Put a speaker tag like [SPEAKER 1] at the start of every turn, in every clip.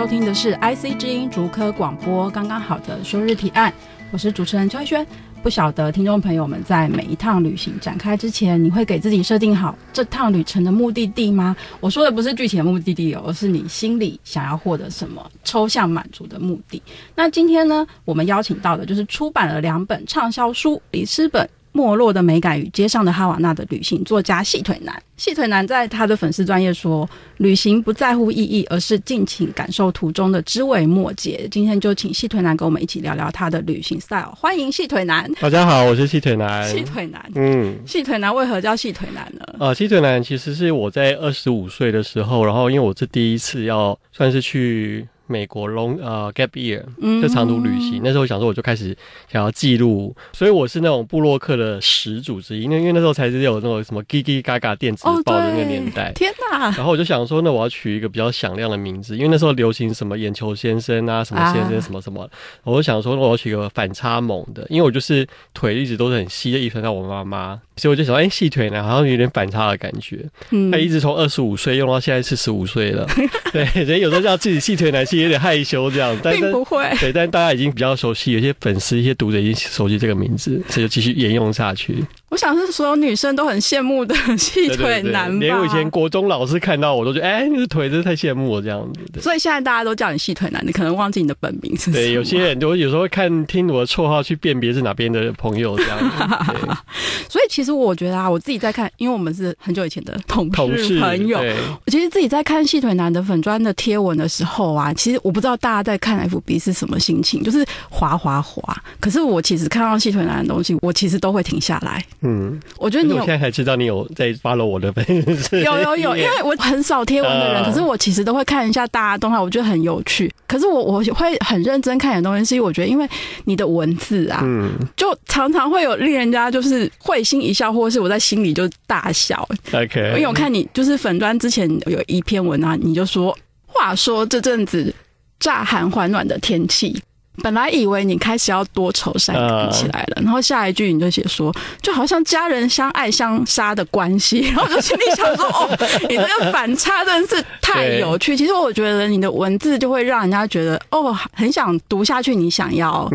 [SPEAKER 1] 收听的是 IC 之音竹科广播，刚刚好的休日提案，我是主持人邱轩。不晓得听众朋友们在每一趟旅行展开之前，你会给自己设定好这趟旅程的目的地吗？我说的不是具体的目的地，而是你心里想要获得什么抽象满足的目的。那今天呢，我们邀请到的就是出版了两本畅销书，里斯本。没落的美感与街上的哈瓦那的旅行作家细腿男，细腿男在他的粉丝专业说，旅行不在乎意义，而是尽情感受途中的枝微末节。今天就请细腿男跟我们一起聊聊他的旅行 style。欢迎细腿男。
[SPEAKER 2] 大家好，我是细腿男。
[SPEAKER 1] 细腿男，
[SPEAKER 2] 嗯，
[SPEAKER 1] 细腿男为何叫细腿男呢？
[SPEAKER 2] 啊，细腿男其实是我在二十五岁的时候，然后因为我是第一次要算是去。美国 long 呃 gap year 这长途旅行，嗯、那时候我想说我就开始想要记录，所以我是那种部落客的始祖之一。因为因为那时候才是有那种什么 Gigi Gaga 电子报的那个年代，
[SPEAKER 1] 天哪！
[SPEAKER 2] 然后我就想说，那我要取一个比较响亮的名字，因为那时候流行什么眼球先生啊，什么先生什么什么，啊、我就想说，那我要取一个反差萌的，因为我就是腿一直都是很细的，遗传到我妈妈。所以我就想，哎、欸，细腿男好像有点反差的感觉。嗯，他一直从二十五岁用到现在四十五岁了。对，所以有时候叫自己细腿男，其实有点害羞这样。但是
[SPEAKER 1] 并不会。
[SPEAKER 2] 对，但是大家已经比较熟悉，有些粉丝、一些读者已经熟悉这个名字，所以就继续沿用下去。
[SPEAKER 1] 我想是所有女生都很羡慕的 细腿男吧。
[SPEAKER 2] 连我以前国中老师看到我都觉得，哎、欸，你的腿真是太羡慕了这样子。
[SPEAKER 1] 所以现在大家都叫你细腿男，你可能忘记你的本名是。
[SPEAKER 2] 对，有些人就有时候会看听我的绰号去辨别是哪边的朋友这样子。
[SPEAKER 1] 所以其实我觉得啊，我自己在看，因为我们是很久以前的 同事朋友。我其实自己在看细腿男的粉砖的贴文的时候啊，其实我不知道大家在看 FB 是什么心情，就是滑滑滑。可是我其实看到细腿男的东西，我其实都会停下来。嗯，我觉得。
[SPEAKER 2] 我现在才知道你有在 follow 我的粉丝，
[SPEAKER 1] 有有有，因为我很少贴文的人，可是我其实都会看一下大家动态，我觉得很有趣。可是我我会很认真看你的东西，是因为我觉得，因为你的文字啊，嗯，就常常会有令人家就是会心一笑，或者是我在心里就大笑。
[SPEAKER 2] OK，
[SPEAKER 1] 因为我看你就是粉专之前有一篇文啊，你就说，话说这阵子乍寒还暖的天气。本来以为你开始要多愁善感起来了，然后下一句你就写说，就好像家人相爱相杀的关系，然后我就心里想说，哦，你这个反差真的是太有趣。其实我觉得你的文字就会让人家觉得，哦，很想读下去。你想要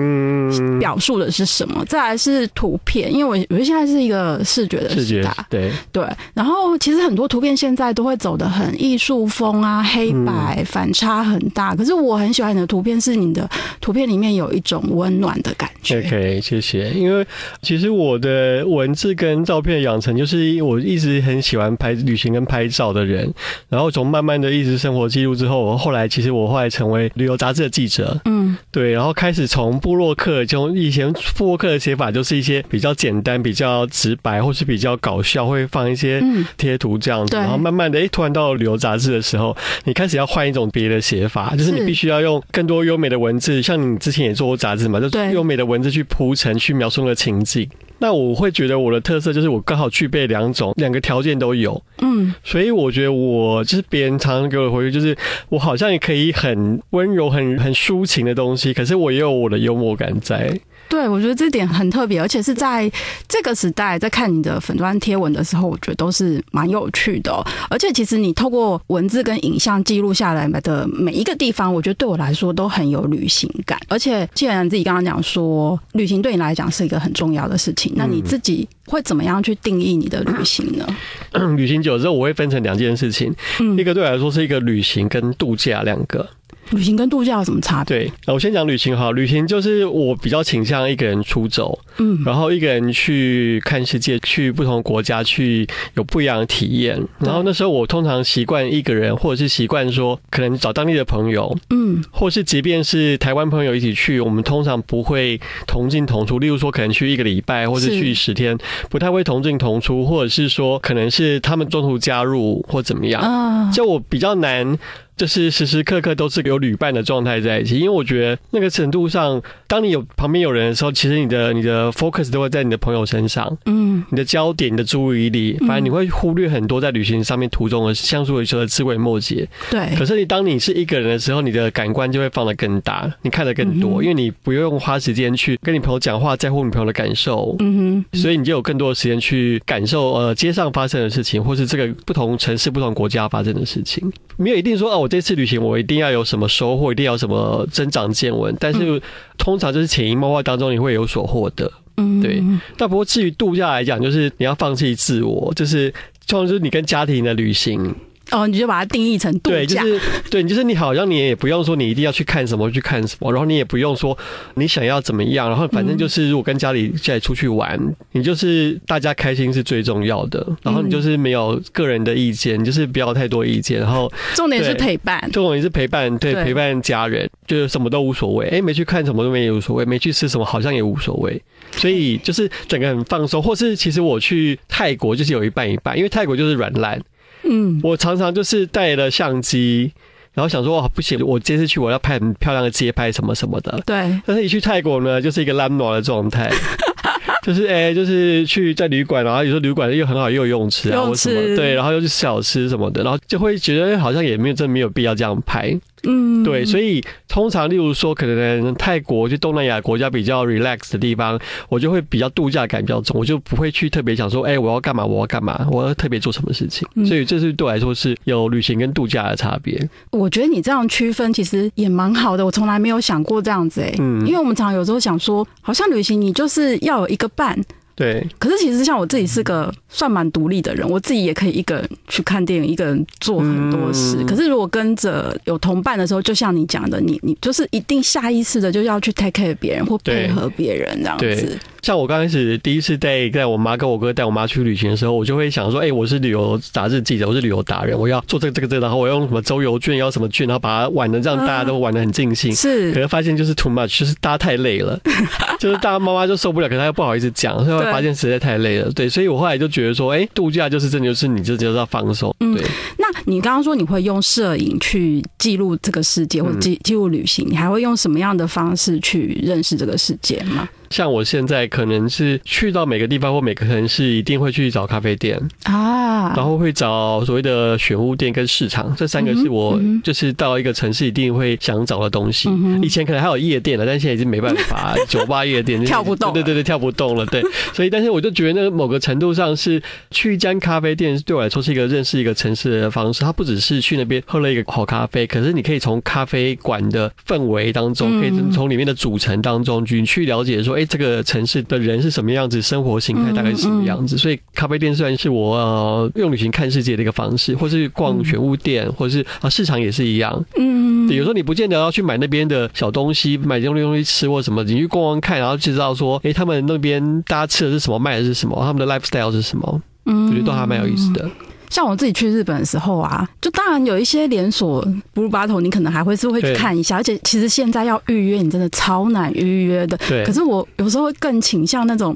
[SPEAKER 1] 表述的是什么？再来是图片，因为我我觉得现在是一个视觉的时代，对对。然后其实很多图片现在都会走的很艺术风啊，黑白反差很大。可是我很喜欢你的图片，是你的图片里。里面有一种温暖的感觉。
[SPEAKER 2] OK，谢谢。因为其实我的文字跟照片的养成，就是我一直很喜欢拍旅行跟拍照的人。然后从慢慢的一直生活记录之后，我后来其实我后来成为旅游杂志的记者。嗯，对。然后开始从布洛克，就以前布洛克的写法就是一些比较简单、比较直白，或是比较搞笑，会放一些贴图这样子。然后慢慢的，哎，突然到了旅游杂志的时候，你开始要换一种别的写法，就是你必须要用更多优美的文字，像你。之前也做过杂志嘛，就优美的文字去铺陈，去描述那个情境。那我会觉得我的特色就是我刚好具备两种，两个条件都有。嗯，所以我觉得我就是别人常常给我回馈，就是我好像也可以很温柔、很很抒情的东西，可是我也有我的幽默感在。
[SPEAKER 1] 对，我觉得这点很特别，而且是在这个时代，在看你的粉砖贴文的时候，我觉得都是蛮有趣的哦。而且，其实你透过文字跟影像记录下来的每一个地方，我觉得对我来说都很有旅行感。而且，既然自己刚刚讲说，旅行对你来讲是一个很重要的事情，那你自己会怎么样去定义你的旅行呢？
[SPEAKER 2] 嗯，旅行久了之后，我会分成两件事情，嗯，一个对我来说是一个旅行跟度假两个。
[SPEAKER 1] 旅行跟度假有什么差别？
[SPEAKER 2] 对，我先讲旅行哈。旅行就是我比较倾向一个人出走，嗯，然后一个人去看世界，去不同国家，去有不一样的体验。然后那时候我通常习惯一个人，或者是习惯说可能找当地的朋友，嗯，或是即便是台湾朋友一起去，我们通常不会同进同出。例如说，可能去一个礼拜，或是去十天，不太会同进同出，或者是说可能是他们中途加入或怎么样。啊，就我比较难。就是时时刻刻都是有旅伴的状态在一起。因为我觉得那个程度上，当你有旁边有人的时候，其实你的你的 focus 都会在你的朋友身上，嗯，你的焦点、你的注意力，反正你会忽略很多在旅行上面途中的相处的时候的枝微末节。
[SPEAKER 1] 对。
[SPEAKER 2] 可是你当你是一个人的时候，你的感官就会放得更大，你看得更多，因为你不用花时间去跟你朋友讲话，在乎你朋友的感受。嗯哼。所以你就有更多的时间去感受呃街上发生的事情，或是这个不同城市、不同国家发生的事情。没有一定说哦，我这次旅行我一定要有什么收获，一定要有什么增长见闻。但是通常就是潜移默化当中你会有所获得。嗯，对。但不过至于度假来讲，就是你要放弃自我，就是就是你跟家庭的旅行。
[SPEAKER 1] 哦，你就把它定义成度假，
[SPEAKER 2] 对，就是 对，就是你好像你也不用说你一定要去看什么去看什么，然后你也不用说你想要怎么样，然后反正就是如果跟家里在出去玩，你就是大家开心是最重要的，然后你就是没有个人的意见，你就是不要太多意见，然后
[SPEAKER 1] 重点是陪伴，
[SPEAKER 2] 重点是陪伴，对，陪伴家人，就是什么都无所谓，哎，没去看什么都没有无所谓，没去吃什么好像也无所谓，所以就是整个很放松，或是其实我去泰国就是有一半一半，因为泰国就是软烂。嗯，我常常就是带了相机，然后想说哇，不行，我这次去我要拍很漂亮的街拍什么什么的。
[SPEAKER 1] 对，
[SPEAKER 2] 但是一去泰国呢，就是一个烂暖的状态，就是哎、欸，就是去在旅馆，然后有时候旅馆又很好，又有游泳池啊，或什么，对，然后又是小吃什么的，然后就会觉得好像也没有真没有必要这样拍。嗯，对，所以通常例如说，可能泰国就东南亚国家比较 relax 的地方，我就会比较度假感比较重，我就不会去特别想说，哎，我要干嘛，我要干嘛，我要特别做什么事情。所以这是对我来说是有旅行跟度假的差别。
[SPEAKER 1] 我觉得你这样区分其实也蛮好的，我从来没有想过这样子哎，嗯，因为我们常常有时候想说，好像旅行你就是要有一个伴。
[SPEAKER 2] 对，
[SPEAKER 1] 可是其实像我自己是个算蛮独立的人，我自己也可以一个人去看电影，一个人做很多事。可是如果跟着有同伴的时候，就像你讲的，你你就是一定下意识的就要去 take care 别人或配合别人这样子。
[SPEAKER 2] 像我刚开始第一次带带我妈跟我哥带我妈去旅行的时候，我就会想说，哎，我是旅游杂志记者，我是旅游达人，我要做这个这个这个，然后我用什么周游券，要什么券，然后把它玩的让大家都玩的很尽兴。是，可是发现就是 too much，就是大家太累了，就是大家妈妈就受不了，可是她又不好意思讲，所以会发现实在太累了。对，所以我后来就觉得说，哎，度假就是真的就是你就就是要放松。对，
[SPEAKER 1] 那你刚刚说你会用摄影去记录这个世界，或记记录旅行，你还会用什么样的方式去认识这个世界吗？
[SPEAKER 2] 像我现在可能是去到每个地方或每个城市，一定会去找咖啡店啊，然后会找所谓的选物店跟市场，这三个是我就是到一个城市一定会想找的东西。以前可能还有夜店了，但现在已经没办法，酒吧夜店
[SPEAKER 1] 跳不动，
[SPEAKER 2] 对对对，跳不动了。对，所以但是我就觉得那个某个程度上是去一间咖啡店，对我来说是一个认识一个城市的方式。它不只是去那边喝了一个好咖啡，可是你可以从咖啡馆的氛围当中，可以从里面的组成当中，你去了解说。哎，这个城市的人是什么样子？生活形态大概是什么样子？所以咖啡店虽然是我呃用旅行看世界的一个方式，或是逛选物店，或是啊市场也是一样。嗯，有时候你不见得要去买那边的小东西，买这种东西吃或什么，你去逛逛看，然后就知道说，哎，他们那边大家吃的是什么，卖的是什么，他们的 lifestyle 是什么？嗯，我觉得都还蛮有意思的。
[SPEAKER 1] 像我自己去日本的时候啊，就当然有一些连锁 Blue Bottle，你可能还会是会去看一下，而且其实现在要预约，你真的超难预约的。对。可是我有时候会更倾向那种。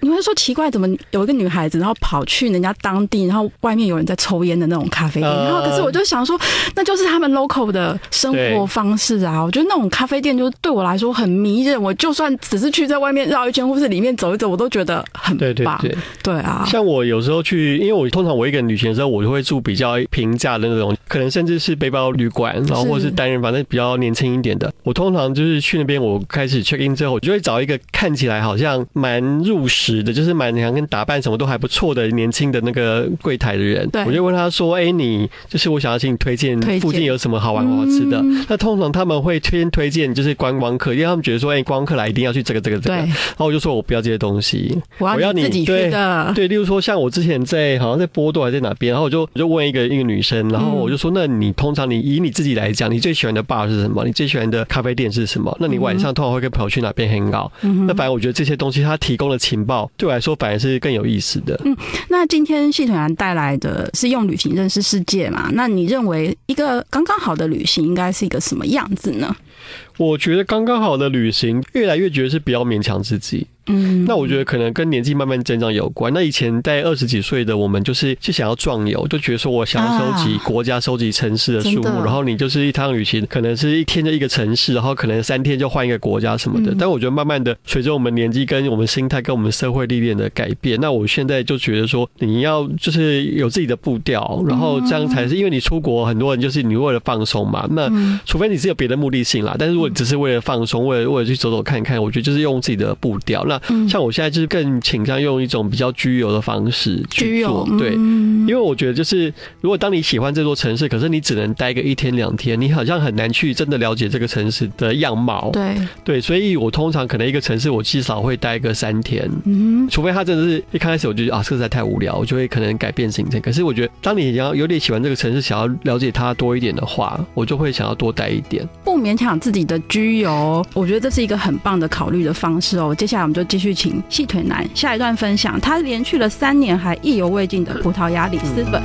[SPEAKER 1] 你会说奇怪，怎么有一个女孩子，然后跑去人家当地，然后外面有人在抽烟的那种咖啡店，然后可是我就想说，那就是他们 local 的生活方式啊。我觉得那种咖啡店就对我来说很迷人，我就算只是去在外面绕一圈，或是里面走一走，我都觉得很棒。对对对，对啊。像我有时候去，因为我通常我一个人旅行的时候，我就会住比较平价的那种，可能甚至是背包旅馆，然后或是单人房，反正比较年轻一点的。我通常就是去那边，我开始 check in 之后，我就会找一个看起来好像蛮入时。的就是蛮像跟打扮什么都还不错的年轻的那个柜台的人，对，我就问他说：“哎，你就是我想要请你推荐附近有什么好玩好好吃的？”那通常他们会先推荐就是观光客，因为他们觉得说：“哎，观光客来一定要去这个这个这个。”然后我就说：“我不要这些东西，我要你自己去的。”对，例如说像我之前在好像在波多还是在哪边，然后我就我就问一个一个女生，然后我就说：“那你通常你以你自己来讲，你最喜欢的 bar 是什么？你最喜欢的咖啡店是什么？那你晚上通常会跟朋友去哪边 hang out？那反正我觉得这些东西他提供的情报。对我来说，反而是更有意思的。嗯，那今天系统员带来的是用旅行认识世界嘛？那你认为一个刚刚好的旅行应该是一个什么样子呢？
[SPEAKER 2] 我觉得刚刚好的旅行，越来越觉得是比较勉强自己。嗯，那我觉得可能跟年纪慢慢增长有关。那以前在二十几岁的我们，就是就想要壮游，就觉得说我想要收集国家、收集城市的数目，然后你就是一趟旅行，可能是一天就一个城市，然后可能三天就换一个国家什么的。但我觉得慢慢的，随着我们年纪跟我们心态跟我们社会历练的改变，那我现在就觉得说，你要就是有自己的步调，然后这样才是因为你出国，很多人就是你为了放松嘛。那除非你是有别的目的性啦，但是如果你只是为了放松，为了为了去走走看看，我觉得就是用自己的步调。那像我现在就是更倾向用一种比较居游的方式去做，对，因为我觉得就是如果当你喜欢这座城市，可是你只能待个一天两天，你好像很难去真的了解这个城市的样貌，对。对，所以我通常可能一个城市我至少会待个三天，嗯，除非他真的是一开始我就觉得啊，这实在太无聊，我就会可能改变行程。可是我觉得当你要有点喜欢这个城市，想要了解它多一点的话，我就会想要多待一点，
[SPEAKER 1] 不勉强自己的居游，我觉得这是一个很棒的考虑的方式哦。接下来我们就继续请细腿男下一段分享，他连去了三年还意犹未尽的葡萄牙里斯本。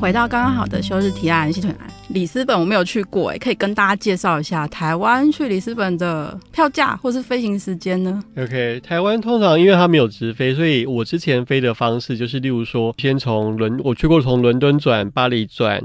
[SPEAKER 1] 回到刚刚好的休日提案，细腿男，里斯本我没有去过，哎，可以跟大家介绍一下台湾去里斯本的票价或是飞行时间呢
[SPEAKER 2] ？OK，台湾通常因为它没有直飞，所以我之前飞的方式就是，例如说，先从伦，我去过从伦敦转巴黎转。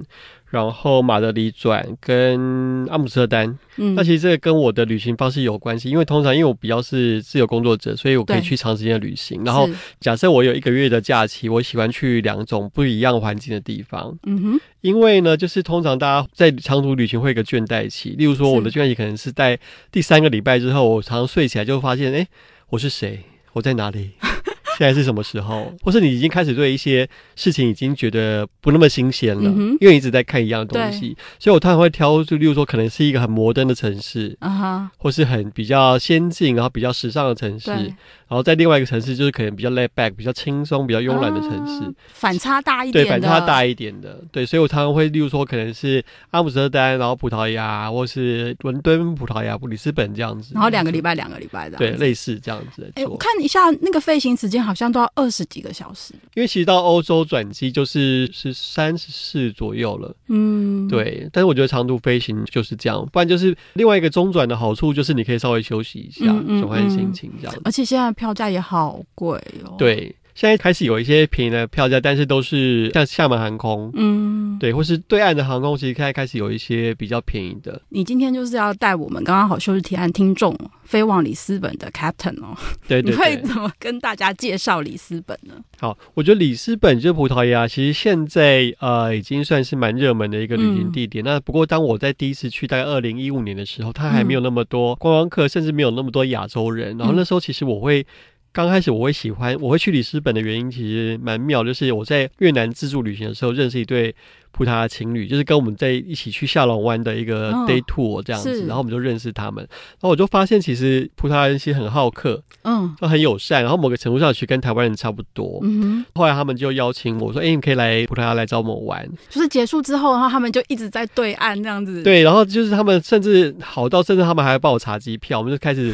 [SPEAKER 2] 然后马德里转跟阿姆斯特丹，嗯，那其实这个跟我的旅行方式有关系，因为通常因为我比较是自由工作者，所以我可以去长时间的旅行。然后假设我有一个月的假期，我喜欢去两种不一样环境的地方，嗯哼，因为呢，就是通常大家在长途旅行会有一个倦怠期，例如说我的倦怠期可能是在第三个礼拜之后，我常常睡起来就会发现，哎，我是谁？我在哪里？现在是什么时候？或是你已经开始对一些事情已经觉得不那么新鲜了，嗯，因为你一直在看一样的东西，所以我通常会挑，就例如说，可能是一个很摩登的城市，啊哈，或是很比较先进，然后比较时尚的城市。然后在另外一个城市，就是可能比较 laid back、比较轻松、比较慵懒的城市，
[SPEAKER 1] 反差大一点。
[SPEAKER 2] 对，反差大一点的，对，所以我常常会，例如说，可能是阿姆斯特丹，然后葡萄牙，或是伦敦、葡萄牙、布里斯本这样子。
[SPEAKER 1] 然后两个礼拜，两个礼拜的。
[SPEAKER 2] 对，类似这样子。
[SPEAKER 1] 哎，我看一下那个飞行时间，好像都要二十几个小时。
[SPEAKER 2] 因为其实到欧洲转机就是是三十四左右了。嗯，对。但是我觉得长途飞行就是这样，不然就是另外一个中转的好处就是你可以稍微休息一下，转换心情这样子。
[SPEAKER 1] 而且现在。票价也好贵哦。
[SPEAKER 2] 对，现在开始有一些便宜的票价，但是都是像厦门航空，嗯，对，或是对岸的航空，其实现在开始有一些比较便宜的。
[SPEAKER 1] 你今天就是要带我们刚刚好休日提案听众飞往里斯本的 Captain 哦。
[SPEAKER 2] 对，对，对，
[SPEAKER 1] 你会怎么跟大家介绍里斯本呢？
[SPEAKER 2] 好，我觉得里斯本就是葡萄牙，其实现在呃已经算是蛮热门的一个旅行地点。嗯、那不过当我在第一次去，大概二零一五年的时候，它还没有那么多观光客，甚至没有那么多亚洲人。然后那时候其实我会。刚开始我会喜欢，我会去里斯本的原因其实蛮妙，就是我在越南自助旅行的时候认识一对葡萄牙情侣，就是跟我们在一起去下龙湾的一个 day tour 这样子，然后我们就认识他们，然后我就发现其实葡萄牙人其实很好客，嗯，都很友善，然后某个程度上去跟台湾人差不多。嗯，后来他们就邀请我说：“哎，你可以来葡萄牙来找我们玩。”
[SPEAKER 1] 就是结束之后，然后他们就一直在对岸这样子。
[SPEAKER 2] 对，然后就是他们甚至好到，甚至他们还要帮我查机票，我们就开始。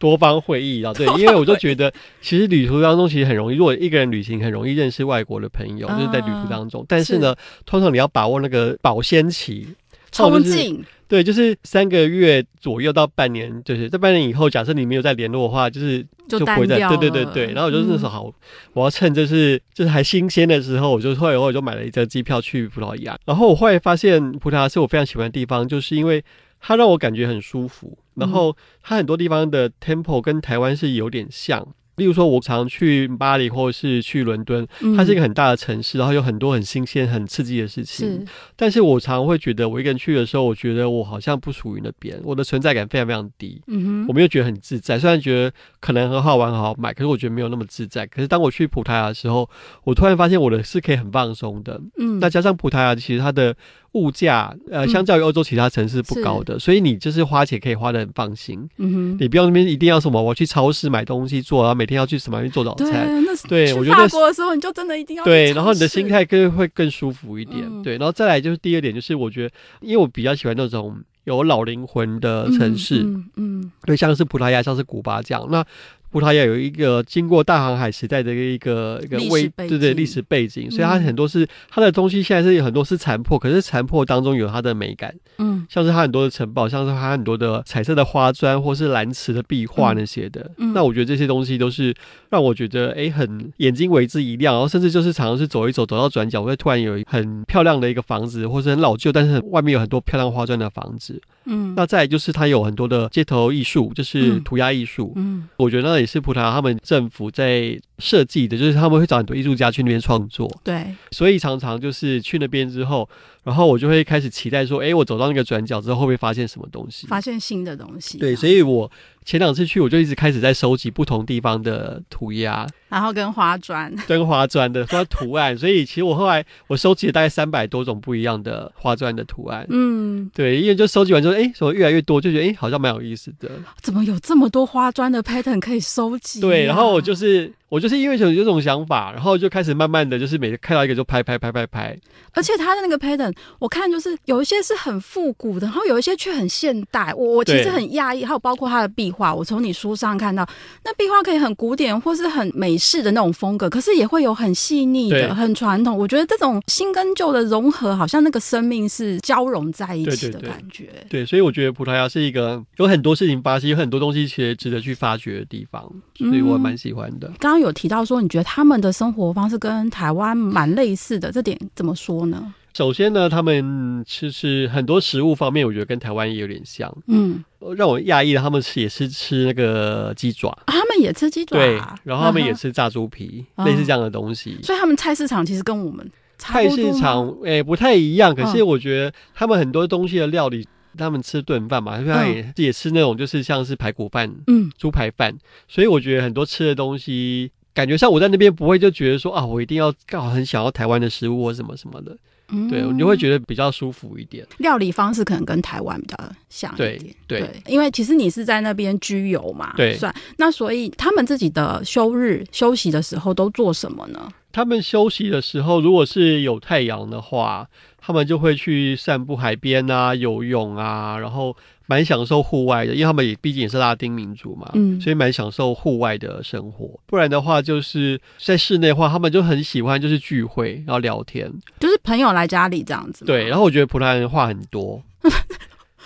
[SPEAKER 2] 多方会议啊，对，因为我就觉得，其实旅途当中其实很容易，如果一个人旅行很容易认识外国的朋友，就是在旅途当中。但是呢，通常你要把握那个保鲜期，
[SPEAKER 1] 冲劲，
[SPEAKER 2] 对，就是三个月左右到半年，就是在半年以后，假设你没有再联络的话，就是就不会再对对对对。然后我就那时候好，我要趁就是就是还新鲜的时候，我就后来我就买了一张机票去葡萄牙。然后我后来发现，葡萄牙是我非常喜欢的地方，就是因为。它让我感觉很舒服，然后它很多地方的 temple 跟台湾是有点像。例如说，我常去巴黎或者是去伦敦，它是一个很大的城市，然后有很多很新鲜、很刺激的事情。是，但是我常会觉得，我一个人去的时候，我觉得我好像不属于那边，我的存在感非常非常低。嗯哼，我没有觉得很自在。虽然觉得可能很好玩、很好买，可是我觉得没有那么自在。可是当我去葡萄牙的时候，我突然发现我的是可以很放松的。嗯，那加上葡萄牙其实它的物价，呃，相较于欧洲其他城市不高的，所以你就是花钱可以花的很放心。嗯哼，你不用那边一定要什么，我去超市买东西做，然后每天要去什么去做早餐。对，我觉得
[SPEAKER 1] 法国的时候你就真的一定要
[SPEAKER 2] 对，然后你的心态更会更舒服一点。对，然后再来就是第二点，就是我觉得，因为我比较喜欢那种有老灵魂的城市，嗯，对，像是葡萄牙，像是古巴这样。那葡萄牙有一个经过大航海时代的一个一个位，对对历史背景，所以它很多是它的东西现在是有很多是残破，可是残破当中有它的美感，嗯，像是它很多的城堡，像是它很多的彩色的花砖或是蓝瓷的壁画那些的，嗯，那我觉得这些东西都是让我觉得哎很眼睛为之一亮，然后甚至就是常常是走一走走到转角会突然有很漂亮的一个房子，或是很老旧但是外面有很多漂亮花砖的房子。嗯，那再来就是它有很多的街头艺术，就是涂鸦艺术。嗯，我觉得那也是葡萄牙他们政府在设计的，就是他们会找很多艺术家去那边创作。
[SPEAKER 1] 对，
[SPEAKER 2] 所以常常就是去那边之后，然后我就会开始期待说，哎，我走到那个转角之后，会不会发现什么东西？
[SPEAKER 1] 发现新的东西。
[SPEAKER 2] 对，所以我。前两次去，我就一直开始在收集不同地方的涂鸦，
[SPEAKER 1] 然后跟花砖，
[SPEAKER 2] 跟花砖的花图案。所以其实我后来我收集了大概三百多种不一样的花砖的图案。嗯，对，因为就收集完之后，哎，什么越来越多，就觉得哎，好像蛮有意思的。
[SPEAKER 1] 怎么有这么多花砖的 pattern 可以收集啊？
[SPEAKER 2] 对，然后我就是。我就是因为有这种想法，然后就开始慢慢的就是每次看到一个就拍拍拍拍拍。
[SPEAKER 1] 而且他的那个 pattern，我看就是有一些是很复古的，然后有一些却很现代。我我其实很讶异，还有包括他的壁画，我从你书上看到，那壁画可以很古典或是很美式的那种风格，可是也会有很细腻的、很传统。我觉得这种新跟旧的融合，好像那个生命是交融在一起的感觉。
[SPEAKER 2] 对，对，对，对，所以我觉得葡萄牙是一个有很多事情发生，有很多东西其实值得去发掘的地方，所以我蛮喜欢的。嗯，
[SPEAKER 1] 刚刚有提到说，你觉得他们的生活方式跟台湾蛮类似的，这点怎么说呢？
[SPEAKER 2] 首先呢，他们其实很多食物方面，我觉得跟台湾也有点像。嗯，让我讶异的，他们吃也是吃那个鸡爪，
[SPEAKER 1] 啊，他们也吃鸡爪，
[SPEAKER 2] 对，然后他们也吃炸猪皮，嗯，类似这样的东西。
[SPEAKER 1] 所以他们菜市场其实跟我们。
[SPEAKER 2] 菜市场诶、欸、不太一样，可是我觉得他们很多东西的料理。他们吃顿饭嘛，他也、嗯、也吃那种就是像是排骨饭，嗯，猪排饭，所以我觉得很多吃的东西，感觉上我在那边不会就觉得说啊，我一定要刚好很想要台湾的食物或什么什么的，嗯，对，你就会觉得比较舒服一点。
[SPEAKER 1] 料理方式可能跟台湾比较像一点，
[SPEAKER 2] 对，
[SPEAKER 1] 对，因为其实你是在那边居游嘛，对，算那所以他们自己的休日休息的时候都做什么呢？
[SPEAKER 2] 他们休息的时候，如果是有太阳的话。他们就会去散步海边啊，游泳啊，然后蛮享受户外的，因为他们也毕竟也是拉丁民族嘛，嗯，所以蛮享受户外的生活。不然的话，就是在室内的话，他们就很喜欢就是聚会，然后聊天，
[SPEAKER 1] 就是朋友来家里这样子。
[SPEAKER 2] 对，然后我觉得葡萄牙人话很多。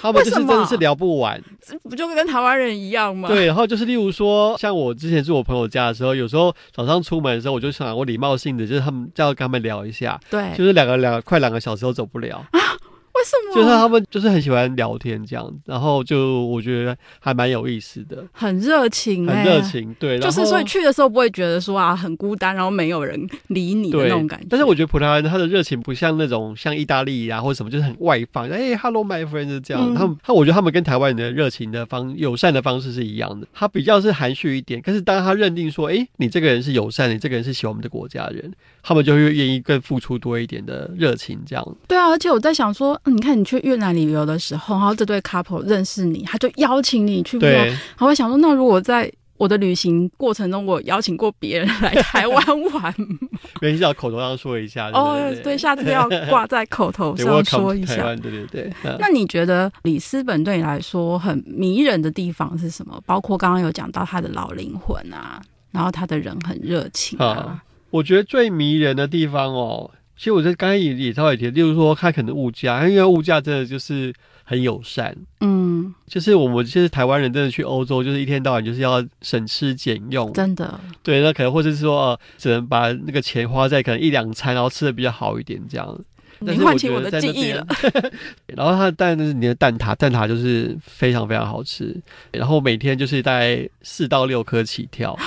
[SPEAKER 2] 他们就是真的是聊不完，
[SPEAKER 1] 这不就跟台湾人一样吗？
[SPEAKER 2] 对，然后就是例如说，像我之前住我朋友家的时候，有时候早上出门的时候，我就想我礼貌性的就是他们就要跟他们聊一下，对，就是两个两个快两个小时都走不了。
[SPEAKER 1] 为什么？
[SPEAKER 2] 就是他们就是很喜欢聊天这样，然后就我觉得还蛮有意思的，
[SPEAKER 1] 很热情、欸，
[SPEAKER 2] 很热情。对，
[SPEAKER 1] 就是所以去的时候不会觉得说啊很孤单，然后没有人理你的那种感觉。
[SPEAKER 2] 但是我觉得葡萄牙人他的热情不像那种像意大利啊或者什么，就是很外放。哎、欸、，Hello my friend 是这样。嗯、他们他我觉得他们跟台湾人的热情的方友善的方式是一样的。他比较是含蓄一点，可是当他认定说，哎、欸，你这个人是友善，你这个人是喜欢我们的国家人，他们就会愿意更付出多一点的热情这样。
[SPEAKER 1] 对啊，而且我在想说，你看你去越南。旅游的时候，然后这对 couple 认识你，他就邀请你去。对，他会想说，那如果在我的旅行过程中，我邀请过别人来台湾玩，
[SPEAKER 2] 没事，要口头上说一下。
[SPEAKER 1] 哦，对，下次要挂在口头上说一下。
[SPEAKER 2] 对对对。
[SPEAKER 1] 那你觉得里斯本对你来说很迷人的地方是什么？包括刚刚有讲到他的老灵魂啊，然后他的人很热情啊。
[SPEAKER 2] 我觉得最迷人的地方哦。其实我在刚才也也稍微提，例如说，它可能物价，因为物价真的就是很友善，嗯，就是我们其实台湾人真的去欧洲，就是一天到晚就是要省吃俭用，
[SPEAKER 1] 真的，
[SPEAKER 2] 对，那可能或者是说，呃，只能把那个钱花在可能一两餐，然后吃的比较好一点这样。
[SPEAKER 1] 你唤起我的记忆了。
[SPEAKER 2] 然后它的蛋就是你的蛋挞，蛋挞就是非常非常好吃，然后每天就是大概四到六颗起跳。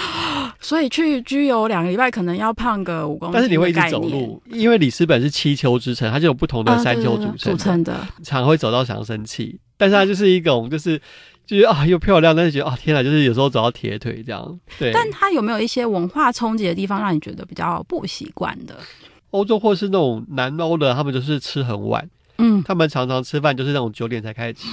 [SPEAKER 1] 所以去居游两个礼拜，可能要胖个五公斤。
[SPEAKER 2] 但是你会一直走路，因为里斯本是七丘之城，它就有不同的山丘组成的，组成的常会走到想生气。但是它就是一种，就是就是啊，又漂亮，但是觉得啊，天哪，就是有时候走到铁腿这样。对。
[SPEAKER 1] 但它有没有一些文化冲击的地方，让你觉得比较不习惯的？
[SPEAKER 2] 欧洲或是那种南欧的，他们就是吃很晚，嗯，他们常常吃饭就是那种九点才开始吃。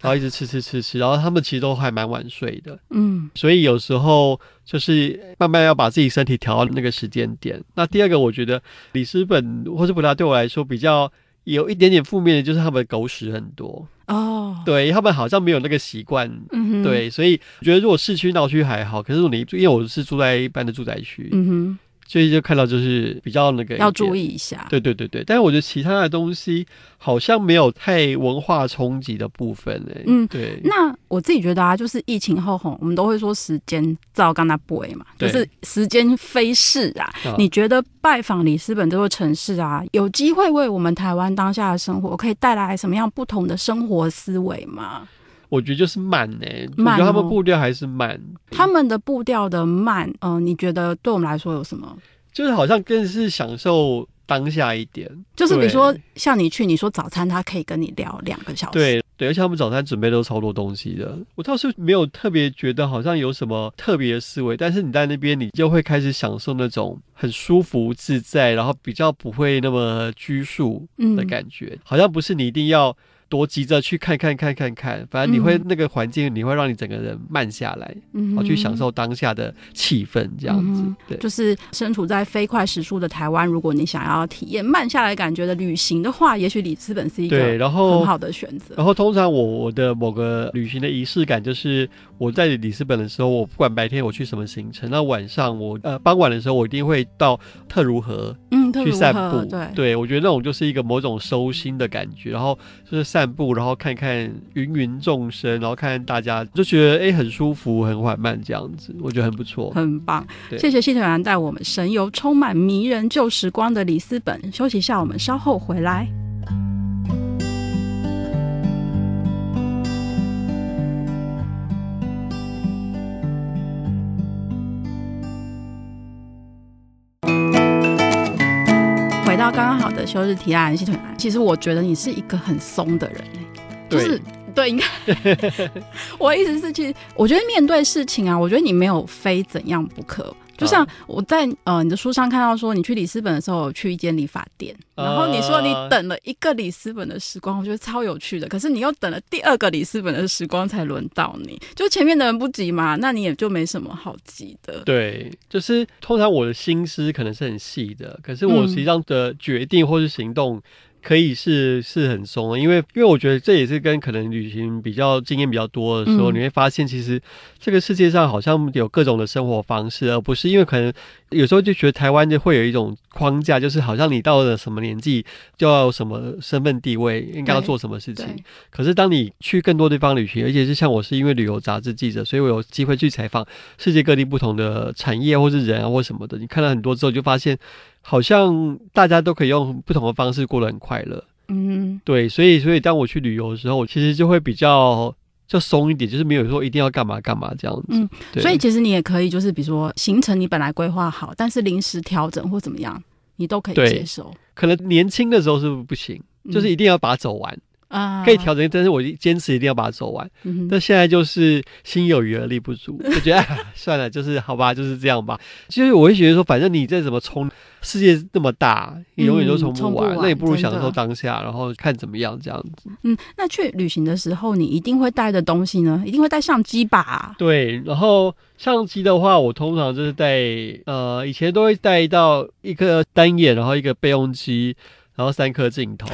[SPEAKER 2] 然后一直吃吃吃吃，然后他们其实都还蛮晚睡的，嗯，所以有时候就是慢慢要把自己身体调到那个时间点。那第二个，我觉得里斯本或是葡萄牙对我来说比较有一点点负面的，就是他们狗屎很多
[SPEAKER 1] 哦。
[SPEAKER 2] 对，他们好像没有那个习惯。
[SPEAKER 1] 嗯哼。
[SPEAKER 2] 对，所以我觉得如果市区闹区还好，可是如果你因为我是住在一般的住宅区，
[SPEAKER 1] 嗯哼。
[SPEAKER 2] 所以就看到就是比较那个
[SPEAKER 1] 要注意一下，
[SPEAKER 2] 对对对对。但是我觉得其他的东西好像没有太文化冲击的部分诶。嗯，对。
[SPEAKER 1] 那我自己觉得啊，就是疫情后吼，我们都会说时间照刚那 boy 嘛，就是时间飞逝啊。你觉得拜访里斯本这座城市啊，有机会为我们台湾当下的生活可以带来什么样不同的生活思维吗？
[SPEAKER 2] 我觉得就是慢呢、欸，慢哦、我觉得他们步调还是慢。
[SPEAKER 1] 他们的步调的慢，嗯、呃，你觉得对我们来说有什么？
[SPEAKER 2] 就是好像更是享受当下一点。
[SPEAKER 1] 就是比如说，像你去，你说早餐，他可以跟你聊两个小时。
[SPEAKER 2] 对对，而且他们早餐准备都超多东西的。我倒是没有特别觉得好像有什么特别的思维，但是你在那边，你就会开始享受那种很舒服自在，然后比较不会那么拘束的感觉。嗯、好像不是你一定要。多急着去看看看看看，反正你会那个环境，你会让你整个人慢下来，嗯，去享受当下的气氛，这样子。嗯、对，
[SPEAKER 1] 就是身处在飞快时速的台湾，如果你想要体验慢下来感觉的旅行的话，也许里斯本是一个对然后很好的选择。
[SPEAKER 2] 然后通常我我的某个旅行的仪式感就是我在里斯本的时候，我不管白天我去什么行程，那晚上我呃傍晚的时候，我一定会到特如河，嗯，去散步。对，对我觉得那种就是一个某种收心的感觉，然后就是。散步，然后看看芸芸众生，然后看看大家，就觉得哎，很舒服，很缓慢，这样子，我觉得很不错，
[SPEAKER 1] 很棒。谢谢谢腿男带我们神游充满迷人旧时光的里斯本。休息一下，我们稍后回来。刚刚好的休日提案，细腿男。其实我觉得你是一个很松的人，就是对，应该。我的意思是，其实我觉得面对事情啊，我觉得你没有非怎样不可。就像我在呃你的书上看到说，你去里斯本的时候去一间理发店，然后你说你等了一个里斯本的时光，我觉得超有趣的。可是你又等了第二个里斯本的时光才轮到你，就前面的人不急嘛，那你也就没什么好急的。
[SPEAKER 2] 对，就是通常我的心思可能是很细的，可是我实际上的决定或是行动。可以是是很松的，因为因为我觉得这也是跟可能旅行比较经验比较多的时候，嗯、你会发现其实这个世界上好像有各种的生活方式，而不是因为可能有时候就觉得台湾就会有一种框架，就是好像你到了什么年纪就要有什么身份地位，应该要做什么事情。可是当你去更多地方旅行，而且是像我是因为旅游杂志记者，所以我有机会去采访世界各地不同的产业或是人啊或什么的，你看了很多之后就发现。好像大家都可以用不同的方式过得很快乐，嗯，对，所以所以当我去旅游的时候，我其实就会比较就松一点，就是没有说一定要干嘛干嘛这样子。嗯，
[SPEAKER 1] 所以其实你也可以，就是比如说行程你本来规划好，但是临时调整或怎么样，你都可以接受。
[SPEAKER 2] 可能年轻的时候是不行，就是一定要把它走完。啊，可以调整，但是我坚持一定要把它走完。嗯，但现在就是心有余而力不足，就觉得 算了，就是好吧，就是这样吧。其实我会觉得说，反正你再怎么冲，世界那么大，你永远都冲不完，嗯、不完那也不如享受当下，然后看怎么样这样子。
[SPEAKER 1] 嗯，那去旅行的时候，你一定会带的东西呢？一定会带相机吧？
[SPEAKER 2] 对，然后相机的话，我通常就是带，呃，以前都会带到一个单眼，然后一个备用机。然后三颗镜头，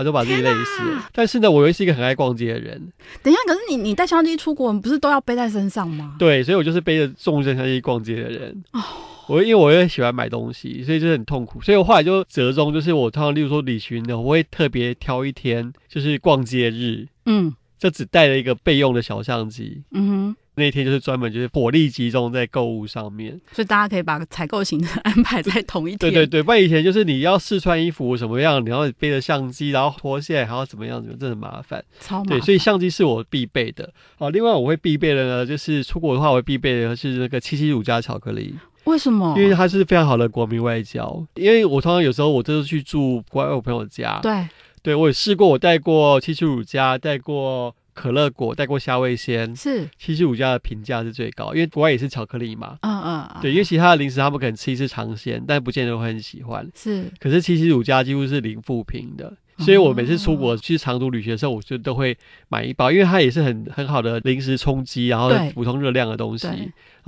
[SPEAKER 2] 然后就把自己累死。哪但是呢，我又是一个很爱逛街的人。
[SPEAKER 1] 等一下，可是你你带相机出国，你不是都要背在身上吗？
[SPEAKER 2] 对，所以我就是背着重相机逛街的人。哦，我因为我也喜欢买东西，所以就很痛苦。所以我后来就折中，就是我通常例如说旅行呢，我会特别挑一天，就是逛街日。嗯，就只带了一个备用的小相机。嗯哼。那天就是专门就是火力集中在购物上面，
[SPEAKER 1] 所以大家可以把采购行程 安排在同一天。
[SPEAKER 2] 对对对，不然以前就是你要试穿衣服什么样，你要背着相机，然后脱下来还要怎么样，怎么样，真的麻烦。
[SPEAKER 1] 超麻烦。
[SPEAKER 2] 对，所以相机是我必备的。好，另外我会必备的呢，就是出国的话，我会必备的是那个七七乳加巧克力。
[SPEAKER 1] 为什么？
[SPEAKER 2] 因为它是非常好的国民外交。因为我通常有时候我都是去住国外我朋友家。
[SPEAKER 1] 对。
[SPEAKER 2] 对，我也试过，我带过七七乳加，带过。可乐果带过虾味鲜，是七十五家的评价是最高，因为国外也是巧克力嘛。嗯嗯，对，因为其他的零食他们可能吃一次尝鲜，但不见得会很喜欢。是，可是七十五家几乎是零负评的，所以我每次出国去长途旅行的时候，我就都会买一包，因为它也是很很好的零食充饥，然后补充热量的东西。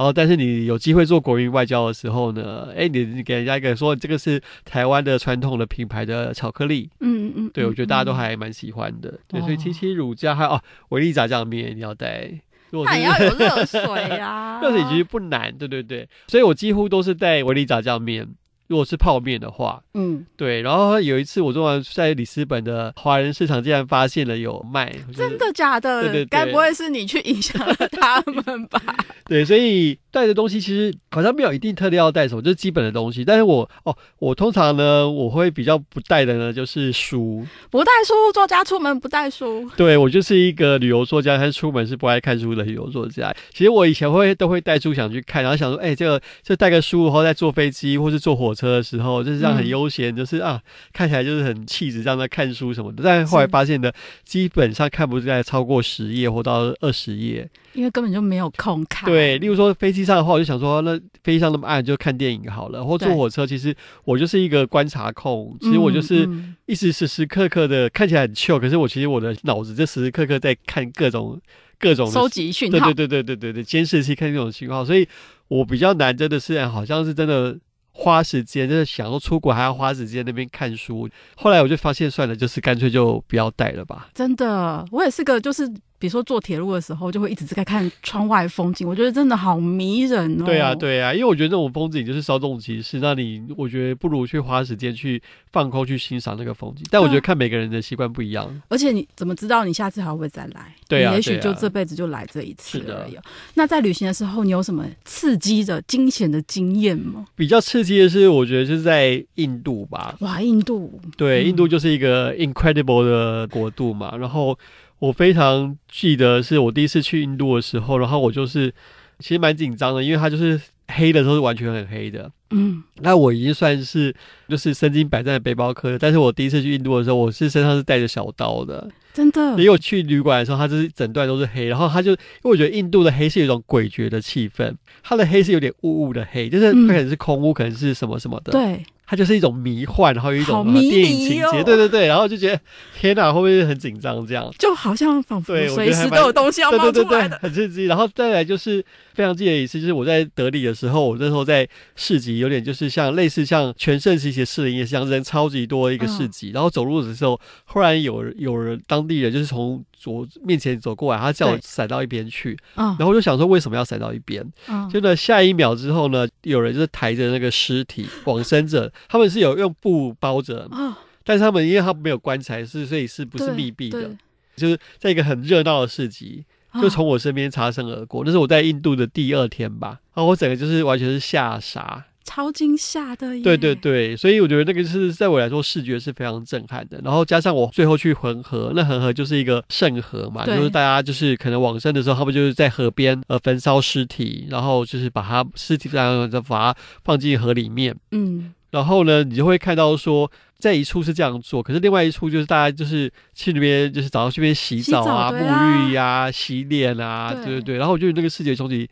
[SPEAKER 2] 然后，但是你有机会做国民外交的时候呢，哎，你你给人家一个说这个是台湾的传统的品牌的巧克力，嗯嗯，对，我觉得大家都还蛮喜欢的。嗯、对，所以七七乳加还有哦，维力炸酱面你要带，
[SPEAKER 1] 那也要有热水 啊，
[SPEAKER 2] 热水其实不难，对对对，所以我几乎都是带维力炸酱面。如果是泡面的话，嗯，对。然后有一次，我突然在里斯本的华人市场竟然发现了有卖，
[SPEAKER 1] 真的假的？对对对，该不会是你去影响了他们吧？
[SPEAKER 2] 对，所以带的东西其实好像没有一定特地要带什么，就是基本的东西。但是我哦，我通常呢，我会比较不带的呢，就是书。
[SPEAKER 1] 不带书，作家出门不带书。
[SPEAKER 2] 对，我就是一个旅游作家，但是出门是不爱看书的旅游作家。其实我以前会都会带书想去看，然后想说，哎，这个就带个书，然后再坐飞机或是坐火车。车的时候就是这样很悠闲，嗯、就是啊，看起来就是很气质，这样在看书什么的。但是后来发现呢，基本上看不出来超过十页或到二十页，
[SPEAKER 1] 因为根本就没有空看。
[SPEAKER 2] 对，例如说飞机上的话，我就想说，那飞机上那么暗，就看电影好了。或坐火车，其实我就是一个观察控，其实我就是一直时时刻刻的看起来很 chill，可是我其实我的脑子就时时刻刻在看各种各种
[SPEAKER 1] 收集讯号，
[SPEAKER 2] 对对对对对对对，监视器看这种信号，所以我比较难，真的是好像是真的。花时间就是想说出国还要花时间那边看书，后来我就发现算了，就是干脆就不要带了吧。
[SPEAKER 1] 真的，我也是个就是。比如说坐铁路的时候，就会一直在看窗外风景，我觉得真的好迷人哦。
[SPEAKER 2] 对啊，对啊，因为我觉得那种风景就是稍纵即逝，那你我觉得不如去花时间去放空去欣赏那个风景。但我觉得看每个人的习惯不一样，
[SPEAKER 1] 而且你怎么知道你下次还会再来？
[SPEAKER 2] 对啊，
[SPEAKER 1] 也许就这辈子就来这一次而已。那在旅行的时候，你有什么刺激的、惊险的经验吗？
[SPEAKER 2] 比较刺激的是，我觉得就是在印度吧。
[SPEAKER 1] 哇，印度，
[SPEAKER 2] 对，印度就是一个 incredible 的国度嘛，然后。我非常记得是我第一次去印度的时候，然后我就是其实蛮紧张的，因为它就是黑的时候是完全很黑的。嗯，那我已经算是就是身经百战的背包客，但是我第一次去印度的时候，我是身上是带着小刀的，
[SPEAKER 1] 真的。
[SPEAKER 2] 因为我去旅馆的时候，它就是整段都是黑，然后它就因为我觉得印度的黑是有一种诡谲的气氛，它的黑是有点雾雾的黑，就是它可能是空屋，可能是什么什么的。
[SPEAKER 1] 对。
[SPEAKER 2] 它就是一种迷幻，然后有一种电影情节，对对对，然后就觉得天哪，会不会很紧张？这样
[SPEAKER 1] 就好像仿佛随时都有东西要冒出来的，
[SPEAKER 2] 很刺激。然后再来就是非常记得一次，就是我在德里的时候，我那时候在市集，有点就是像类似像全盛时期的士林夜市，像人超级多的一个市集。然后走路的时候，忽然有有人当地人就是从左面前走过来，他叫我闪到一边去，然后我就想说为什么要闪到一边？就呢，下一秒之后呢，有人就是抬着那个尸体往生者。他们是有用布包着，哦、但是他们因为他们没有棺材，是所以是不是密闭的？就是在一个很热闹的市集，就从我身边擦身而过。哦、那是我在印度的第二天吧，然后我整个就是完全是吓傻，
[SPEAKER 1] 超惊吓的。
[SPEAKER 2] 对对对，所以我觉得那个是在我来说视觉是非常震撼的。然后加上我最后去恒河，那恒河就是一个圣河嘛，就是大家就是可能往生的时候，他们就是在河边呃焚烧尸体，然后就是把它尸体然后再把它放进河里面，嗯。然后呢，你就会看到说，在一处是这样做，可是另外一处就是大家就是去那边，就是早上去那边洗澡啊、澡啊沐浴呀、啊、洗脸啊，对对对。然后我觉得那个视觉冲击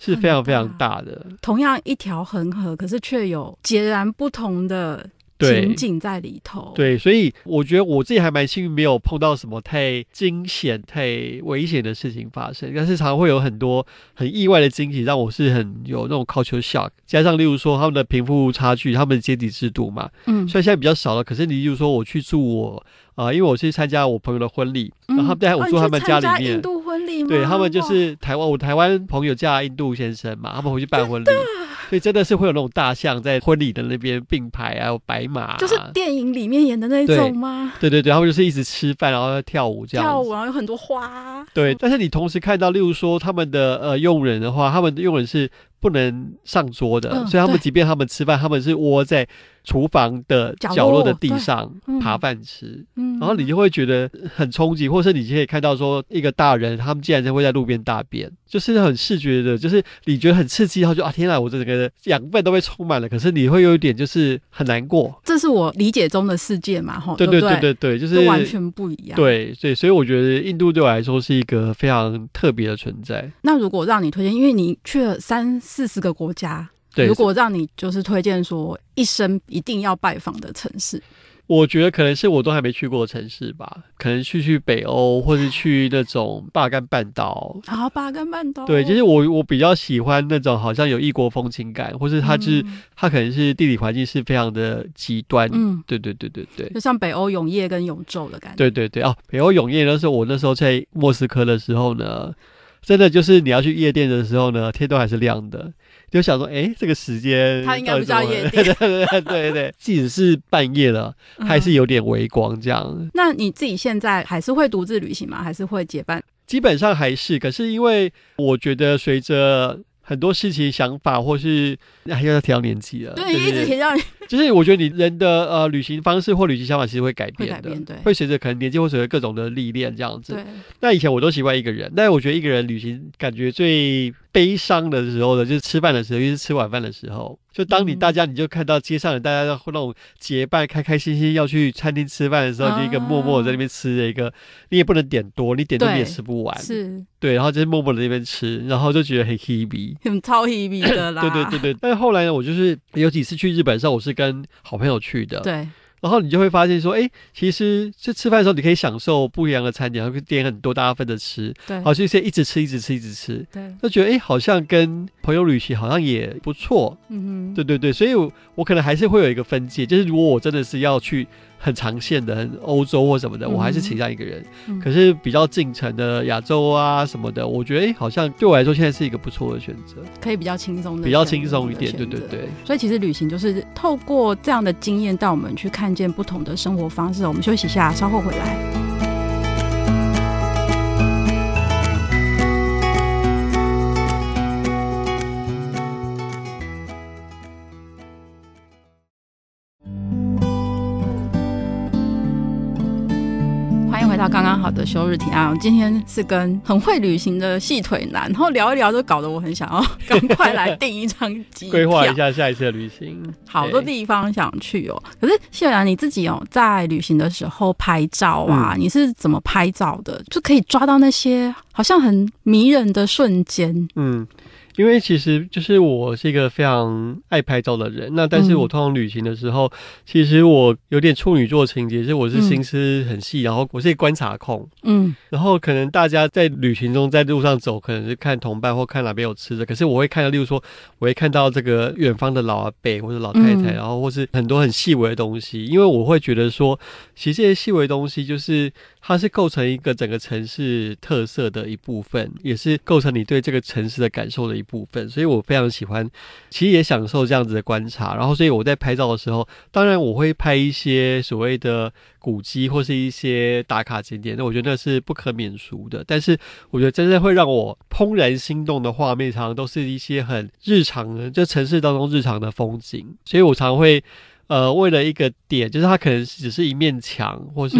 [SPEAKER 2] 是非常非常大的。
[SPEAKER 1] 同样一条恒河，可是却有截然不同的。情景在里头，
[SPEAKER 2] 对，所以我觉得我自己还蛮幸运，没有碰到什么太惊险、太危险的事情发生。但是常常会有很多很意外的惊喜，让我是很有那种 culture shock。加上例如说他们的贫富差距、他们的阶级制度嘛，嗯，虽然现在比较少了，可是你例如说我去住我啊、呃，因为我去参加我朋友的婚礼，嗯、然后带我住他们家里面，
[SPEAKER 1] 印度婚礼，
[SPEAKER 2] 对他们就是台湾，我台湾朋友嫁印度先生嘛，他们回去办婚礼。所以真的是会有那种大象在婚礼的那边并排啊，有白马、啊，
[SPEAKER 1] 就是电影里面演的那种吗？
[SPEAKER 2] 对对对，他们就是一直吃饭，然后要跳舞这样。
[SPEAKER 1] 跳舞，然后有很多花。
[SPEAKER 2] 对，但是你同时看到，例如说他们的呃佣人的话，他们的佣人是不能上桌的，嗯、所以他们即便他们吃饭，他们是窝在。厨房的角落的地上扒饭吃，嗯、然后你就会觉得很冲击，或是你就可以看到说一个大人，他们竟然就会在路边大便，就是很视觉的，就是你觉得很刺激，然后就啊天哪，我这整个养分都被充满了，可是你会有一点就是很难过。
[SPEAKER 1] 这是我理解中的世界嘛？哈，
[SPEAKER 2] 对对对对对，就是
[SPEAKER 1] 完全不一样。
[SPEAKER 2] 对对，所以我觉得印度对我来说是一个非常特别的存在。
[SPEAKER 1] 那如果让你推荐，因为你去了三四十个国家。对，如果让你就是推荐说一生一定要拜访的城市，
[SPEAKER 2] 我觉得可能是我都还没去过的城市吧，可能去去北欧，或是去那种巴尔干半岛。
[SPEAKER 1] 啊，巴尔干半岛。
[SPEAKER 2] 对，就是我我比较喜欢那种好像有异国风情感，或是它是、嗯、它可能是地理环境是非常的极端。嗯，对对对对对，
[SPEAKER 1] 就像北欧永夜跟永昼的感觉。
[SPEAKER 2] 对对对哦，北欧永夜那时候我那时候在莫斯科的时候呢，真的就是你要去夜店的时候呢，天都还是亮的。就想说，哎、欸，这个时间
[SPEAKER 1] 他应该不叫夜店，
[SPEAKER 2] 对对对对对，即使是半夜了，还是有点微光这样、嗯。
[SPEAKER 1] 那你自己现在还是会独自旅行吗？还是会结伴？
[SPEAKER 2] 基本上还是，可是因为我觉得随着。很多事情、想法，或是还要提到年纪了。
[SPEAKER 1] 对，一直提到。
[SPEAKER 2] 就是我觉得你人的呃旅行方式或旅行想法其实会改变的，会随着可能年纪或随着各种的历练这样子。那以前我都习惯一个人，但是我觉得一个人旅行感觉最悲伤的时候呢，就是吃饭的时候，尤其是吃晚饭的时候。就当你大家，你就看到街上的大家都那种结伴，开开心心要去餐厅吃饭的时候，就一个默默的在那边吃的一个，你也不能点多，你点多你也吃不完，
[SPEAKER 1] 是，
[SPEAKER 2] 对，然后就是默默的在那边吃，然后就觉得很 happy，
[SPEAKER 1] 很超 happy 的啦。
[SPEAKER 2] 对对对对，但是后来呢，我就是有几次去日本的时候，我是跟好朋友去的，
[SPEAKER 1] 对。
[SPEAKER 2] 然后你就会发现说，哎，其实这吃饭的时候你可以享受不一样的餐点，然后点很多，大家分着吃，
[SPEAKER 1] 对，
[SPEAKER 2] 好，就是一直吃，一直吃，一直吃，
[SPEAKER 1] 对，
[SPEAKER 2] 就觉得哎，好像跟朋友旅行好像也不错，
[SPEAKER 1] 嗯哼，
[SPEAKER 2] 对对对，所以我，我可能还是会有一个分界，就是如果我真的是要去。很长线的，很欧洲或什么的，嗯、我还是倾向一个人。嗯、可是比较近程的亚洲啊什么的，我觉得哎、欸，好像对我来说现在是一个不错的选择，
[SPEAKER 1] 可以比较轻松的，
[SPEAKER 2] 比较轻松一点。对对对。
[SPEAKER 1] 所以其实旅行就是透过这样的经验，带我们去看见不同的生活方式。我们休息一下，稍后回来。到刚刚好的休日提案，今天是跟很会旅行的细腿男，然后聊一聊，就搞得我很想要 赶快来订一张机票，规划
[SPEAKER 2] 一下下一次的旅行。
[SPEAKER 1] 好多地方想去哦，可是细腿男你自己哦，在旅行的时候拍照啊，嗯、你是怎么拍照的？就可以抓到那些好像很迷人的瞬间。
[SPEAKER 2] 嗯。因为其实就是我是一个非常爱拍照的人，那但是我通常旅行的时候，嗯、其实我有点处女座情节，就是我是心思很细，嗯、然后我是一个观察控，
[SPEAKER 1] 嗯，
[SPEAKER 2] 然后可能大家在旅行中在路上走，可能是看同伴或看哪边有吃的，可是我会看到，例如说我会看到这个远方的老阿伯或者老太太，嗯、然后或是很多很细微的东西，因为我会觉得说，其实这些细微的东西就是。它是构成一个整个城市特色的一部分，也是构成你对这个城市的感受的一部分。部分所以我非常喜欢，其实也享受这样子的观察。然后，所以我在拍照的时候，当然我会拍一些所谓的古迹或是一些打卡景点，那我觉得那是不可免俗的。但是，我觉得真正会让我怦然心动的画面，常常都是一些很日常的，就城市当中日常的风景。所以我常会。呃，为了一个点，就是它可能只是一面墙或是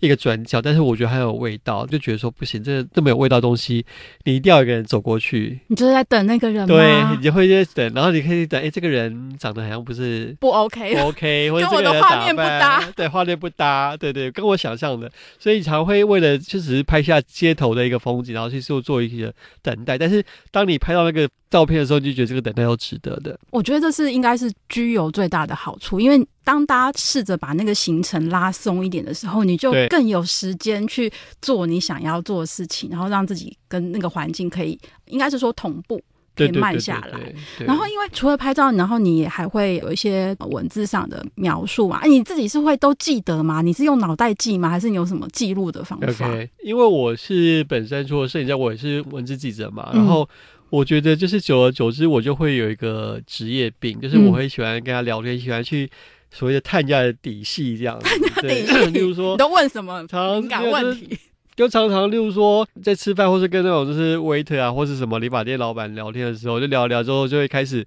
[SPEAKER 2] 一个转角，嗯、但是我觉得很有味道，就觉得说不行，这这么有味道的东西，你一定要一个人走过去。
[SPEAKER 1] 你就是在等那个人吗？
[SPEAKER 2] 对，你就会在等，然后你可以等，哎、欸，这个人长得好像不是
[SPEAKER 1] 不 OK，
[SPEAKER 2] 不 OK，或者
[SPEAKER 1] 跟我的画面不搭，
[SPEAKER 2] 对，画面不搭，对对，跟我想象的，所以常会为了就只是拍下街头的一个风景，然后去做做一些等待。但是当你拍到那个照片的时候，你就觉得这个等待要值得的。
[SPEAKER 1] 我觉得这是应该是居游最大的好处，因为当大家试着把那个行程拉松一点的时候，你就更有时间去做你想要做的事情，然后让自己跟那个环境可以，应该是说同步，可以慢下来。然后，因为除了拍照，然后你还会有一些文字上的描述嘛。你自己是会都记得吗？你是用脑袋记吗？还是你有什么记录的方法
[SPEAKER 2] 因为我是本身做摄影家，我也是文字记者嘛，然后。嗯我觉得就是久而久之，我就会有一个职业病，就是我会喜欢跟他聊天，嗯、喜欢去所谓的探人家的底细，这样子。
[SPEAKER 1] 探底细，例如说，你都问什么敏感问题？
[SPEAKER 2] 就常常，例如说，在吃饭或是跟那种就是 waiter 啊，或是什么理发店老板聊天的时候，就聊聊之后，就会开始。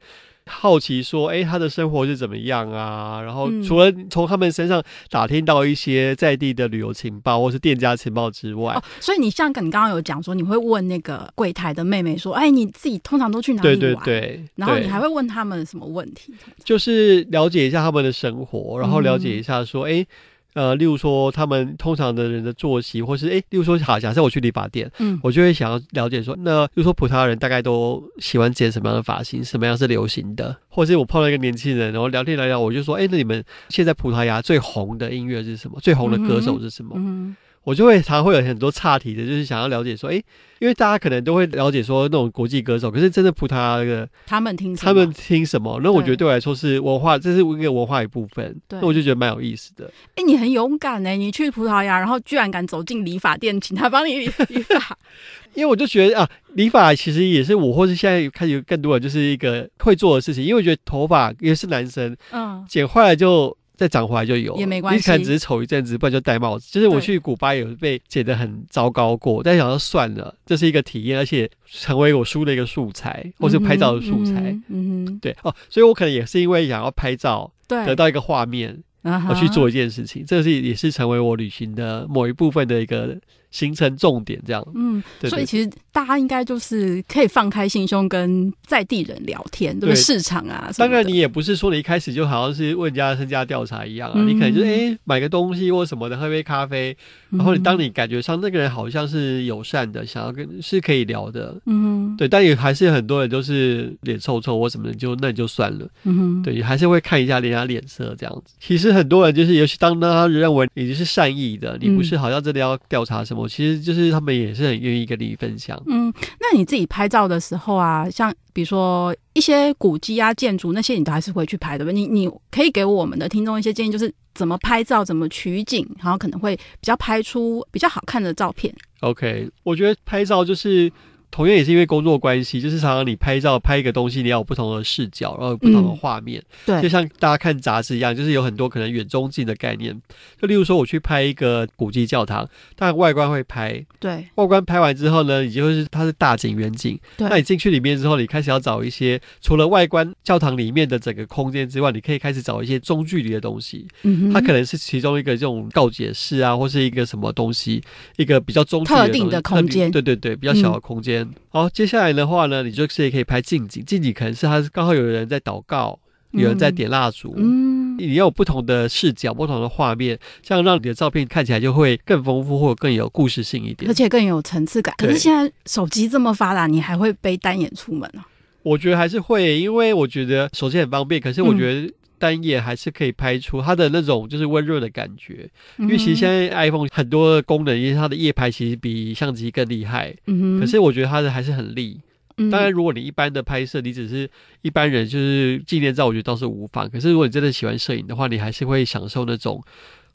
[SPEAKER 2] 好奇说，哎、欸，他的生活是怎么样啊？然后除了从他们身上打听到一些在地的旅游情报或是店家情报之外，
[SPEAKER 1] 哦、所以你像你刚刚有讲说，你会问那个柜台的妹妹说，哎、欸，你自己通常都去哪里玩？
[SPEAKER 2] 对对对。
[SPEAKER 1] 然后你还会问他们什么问题？
[SPEAKER 2] 就是了解一下他们的生活，然后了解一下说，哎、欸。呃，例如说他们通常的人的作息，或是哎，例如说好，假设我去理发店，嗯，我就会想要了解说，那例如说葡萄牙人大概都喜欢剪什么样的发型，什么样是流行的，或者是我碰到一个年轻人，然后聊天聊聊，我就说，哎，那你们现在葡萄牙最红的音乐是什么？最红的歌手是什么？嗯嗯我就会常常会有很多岔题的，就是想要了解说，哎，因为大家可能都会了解说那种国际歌手，可是真的葡萄牙的
[SPEAKER 1] 他们听什么
[SPEAKER 2] 他们听什么？那我觉得对我来说是文化，这是一个文化一部分。对，那我就觉得蛮有意思的。
[SPEAKER 1] 哎，你很勇敢哎，你去葡萄牙，然后居然敢走进理发店，请他帮你理 理发。
[SPEAKER 2] 因为我就觉得啊，理发其实也是我，或是现在开始有更多的就是一个会做的事情。因为我觉得头发也是男生，嗯，剪坏了就。再长回来就有，
[SPEAKER 1] 也没关系。
[SPEAKER 2] 你可能只是丑一阵子，不然就戴帽子。就是我去古巴也被剪得很糟糕过，但想要算了，这是一个体验，而且成为我书的一个素材，或是拍照的素材。嗯哼，嗯哼对哦，所以我可能也是因为想要拍照，对，得到一个画面，我去做一件事情，这是也是成为我旅行的某一部分的一个。行程重点这样，嗯，
[SPEAKER 1] 所以其实大家应该就是可以放开心胸跟在地人聊天，对不对？市场啊，
[SPEAKER 2] 当然你也不是说你一开始就好像是问人家身家调查一样啊，嗯、你可能就是哎、欸、买个东西或什么的，喝杯咖啡，然后你当你感觉上那个人好像是友善的，想要跟是可以聊的，嗯，对，但也还是很多人都是脸臭臭或什么的，就那你就算了，嗯哼，对，还是会看一下人家脸色这样子。其实很多人就是，尤其当他认为你是善意的，你不是好像真的要调查什么。我其实就是他们也是很愿意跟你分享。嗯，
[SPEAKER 1] 那你自己拍照的时候啊，像比如说一些古迹啊、建筑那些，你都还是会去拍的吧？你你可以给我们的听众一些建议，就是怎么拍照、怎么取景，然后可能会比较拍出比较好看的照片。
[SPEAKER 2] OK，我觉得拍照就是。同样也是因为工作关系，就是常常你拍照拍一个东西，你要有不同的视角，然后有不同的画面。嗯、对，就像大家看杂志一样，就是有很多可能远中近的概念。就例如说，我去拍一个古迹教堂，当然外观会拍。对，外观拍完之后呢，你就是它是大景远景。对，那你进去里面之后，你开始要找一些除了外观教堂里面的整个空间之外，你可以开始找一些中距离的东西。嗯哼，它可能是其中一个这种告解室啊，或是一个什么东西，一个比较中距离的
[SPEAKER 1] 特定的空间。
[SPEAKER 2] 对对对，比较小的空间。嗯好，接下来的话呢，你就是也可以拍近景，近景可能是他刚好有人在祷告，有人在点蜡烛，嗯，你要有不同的视角、不同的画面，这样让你的照片看起来就会更丰富或者更有故事性一点，
[SPEAKER 1] 而且更有层次感。可是现在手机这么发达，你还会背单眼出门啊？
[SPEAKER 2] 我觉得还是会，因为我觉得手机很方便，可是我觉得。单眼还是可以拍出它的那种就是温润的感觉，因为其实现在 iPhone 很多的功能，因为它的夜拍其实比相机更厉害。嗯哼。可是我觉得它的还是很厉。当然，如果你一般的拍摄，你只是一般人，就是纪念照，我觉得倒是无妨。可是如果你真的喜欢摄影的话，你还是会享受那种。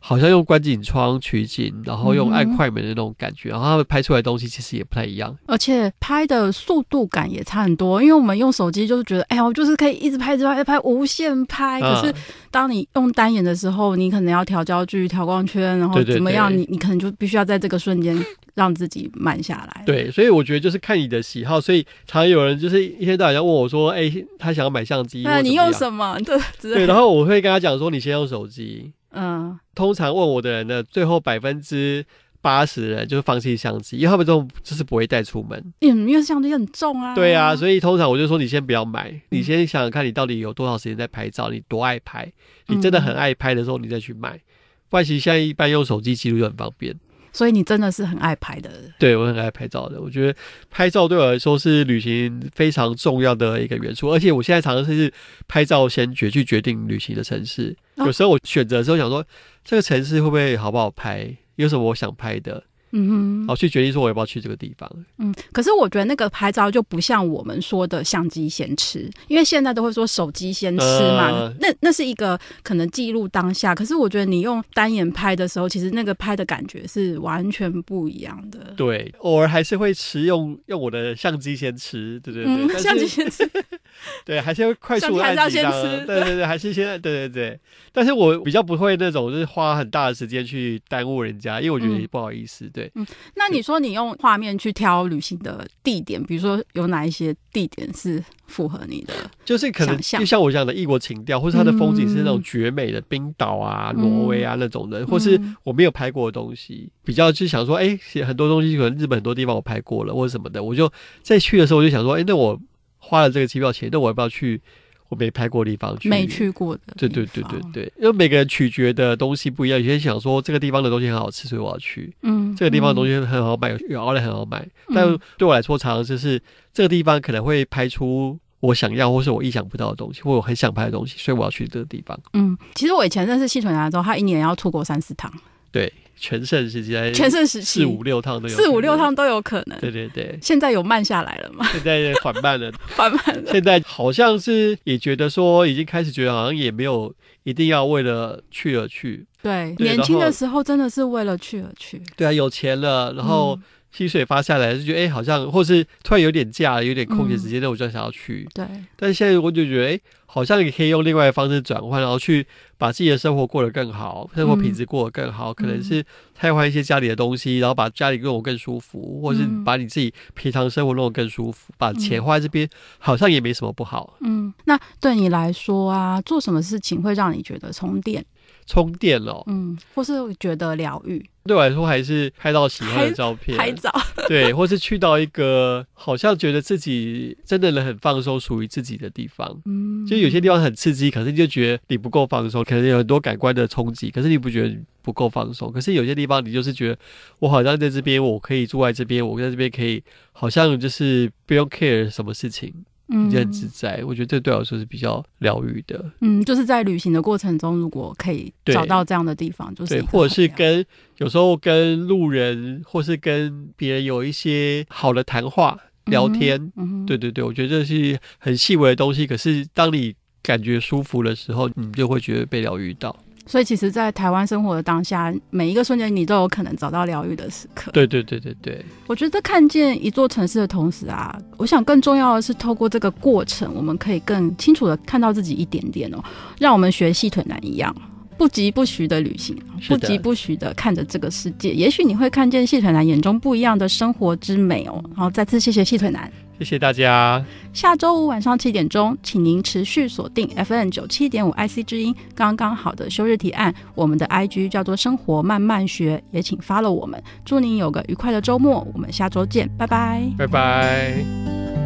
[SPEAKER 2] 好像用观景窗取景，然后用按快门的那种感觉，嗯、然后他们拍出来的东西其实也不太一样，
[SPEAKER 1] 而且拍的速度感也差很多。因为我们用手机就是觉得，哎呀，我就是可以一直拍，一直拍，拍无限拍。啊、可是当你用单眼的时候，你可能要调焦距、调光圈，然后怎么样，对对对，你你可能就必须要在这个瞬间让自己慢下来。
[SPEAKER 2] 对，所以我觉得就是看你的喜好。所以常常有人就是一天到晚要问我说，哎，他想要买相机，那
[SPEAKER 1] 你用什么？对
[SPEAKER 2] 对，然后我会跟他讲说，你先用手机。嗯，通常问我的人呢，最后百分之八十的人就是放弃相机，因为他们这种就是不会带出门。
[SPEAKER 1] 嗯，因为相机很重啊。
[SPEAKER 2] 对啊，所以通常我就说，你先不要买，你先想想看你到底有多少时间在拍照，你多爱拍，你真的很爱拍的时候，你再去买。不然其实现在一般用手机记录就很方便。
[SPEAKER 1] 所以你真的是很爱拍的。
[SPEAKER 2] 对，我很爱拍照的。我觉得拍照对我来说是旅行非常重要的一个元素，而且我现在常常是拍照先决去决定旅行的城市。有时候我选择的时候想说，这个城市会不会好不好拍？有什么我想拍的？嗯哼，然后去决定说我要不要去这个地方。
[SPEAKER 1] 嗯，可是我觉得那个拍照就不像我们说的相机先吃，因为现在都会说手机先吃嘛。呃、那那是一个可能记录当下，可是我觉得你用单眼拍的时候，其实那个拍的感觉是完全不一样的。
[SPEAKER 2] 对，偶尔还是会吃用用我的相机先吃，对对对，
[SPEAKER 1] 嗯、相机先吃。
[SPEAKER 2] 对，还是会快速按几张。对对对，还是先对对对。但是我比较不会那种，就是花很大的时间去耽误人家，因为我觉得也不好意思。对，
[SPEAKER 1] 嗯，那你说你用画面去挑旅行的地点，比如说有哪一些地点是符合你的？
[SPEAKER 2] 就是可能就像我讲的异国情调，或是它的风景是那种绝美的冰岛啊、嗯、挪威啊那种的，或是我没有拍过的东西，比较就想说，哎，很多东西可能日本很多地方我拍过了，或者什么的，我就在去的时候我就想说，哎，那我。花了这个机票钱，那我要不要去我没拍过的地方去，
[SPEAKER 1] 没去过的。
[SPEAKER 2] 对对对对对，因为每个人取决的东西不一样，有些人想说这个地方的东西很好吃，所以我要去。嗯，这个地方的东西很好买，有奥莱很好买。嗯、但对我来说，常常就是这个地方可能会拍出我想要或是我意想不到的东西，或我很想拍的东西，所以我要去这个地方。
[SPEAKER 1] 嗯，其实我以前认识细腿男之后，他一年要出国三四趟。
[SPEAKER 2] 对。全盛时期，
[SPEAKER 1] 全盛时期
[SPEAKER 2] 四五六趟都有，
[SPEAKER 1] 四五六趟都有可能。
[SPEAKER 2] 对对对，
[SPEAKER 1] 现在有慢下来了吗？
[SPEAKER 2] 现在缓慢了，
[SPEAKER 1] 缓慢了。
[SPEAKER 2] 现在好像是也觉得说，已经开始觉得好像也没有一定要为了去而去。
[SPEAKER 1] 对，对年轻的时候真的是为了去而去。
[SPEAKER 2] 对啊，有钱了，然后薪水发下来，就觉得哎、欸，好像或是突然有点假，有点空闲时间，那、嗯、我就想要去。
[SPEAKER 1] 对，
[SPEAKER 2] 但是现在我就觉得哎。欸好像也可以用另外的方式转换，然后去把自己的生活过得更好，生活品质过得更好。嗯、可能是替换一些家里的东西，然后把家里弄得更舒服，或是把你自己平常生活弄得更舒服。把钱花在这边，好像也没什么不好。
[SPEAKER 1] 嗯，那对你来说啊，做什么事情会让你觉得充电？
[SPEAKER 2] 充电了，
[SPEAKER 1] 嗯，或是觉得疗愈。
[SPEAKER 2] 对我来说，还是拍到喜欢的照片，
[SPEAKER 1] 拍照。
[SPEAKER 2] 对，或是去到一个好像觉得自己真的能很放松、属于自己的地方。嗯，就有些地方很刺激，可是你就觉得你不够放松，可能有很多感官的冲击，可是你不觉得你不够放松。可是有些地方，你就是觉得我好像在这边，我可以住在这边，我在这边可以，好像就是不用 care 什么事情。嗯，很自在，我觉得这对我来说是比较疗愈的。
[SPEAKER 1] 嗯，就是在旅行的过程中，如果可以找到这样的地方，就是
[SPEAKER 2] 对，或者是跟有时候跟路人，或是跟别人有一些好的谈话聊天。嗯，嗯对对对，我觉得这是很细微的东西，可是当你感觉舒服的时候，你就会觉得被疗愈到。
[SPEAKER 1] 所以，其实，在台湾生活的当下，每一个瞬间，你都有可能找到疗愈的时刻。
[SPEAKER 2] 对对对对对。
[SPEAKER 1] 我觉得看见一座城市的同时啊，我想更重要的是，透过这个过程，我们可以更清楚的看到自己一点点哦。让我们学细腿男一样，不疾不徐的旅行，不疾不徐的看着这个世界。也许你会看见细腿男眼中不一样的生活之美哦。然后，再次谢谢细腿男。
[SPEAKER 2] 谢谢大家。
[SPEAKER 1] 下周五晚上七点钟，请您持续锁定 FM 九七点五 IC 之音，刚刚好的休日提案。我们的 IG 叫做生活慢慢学，也请 follow 我们。祝您有个愉快的周末，我们下周见，拜拜，
[SPEAKER 2] 拜拜。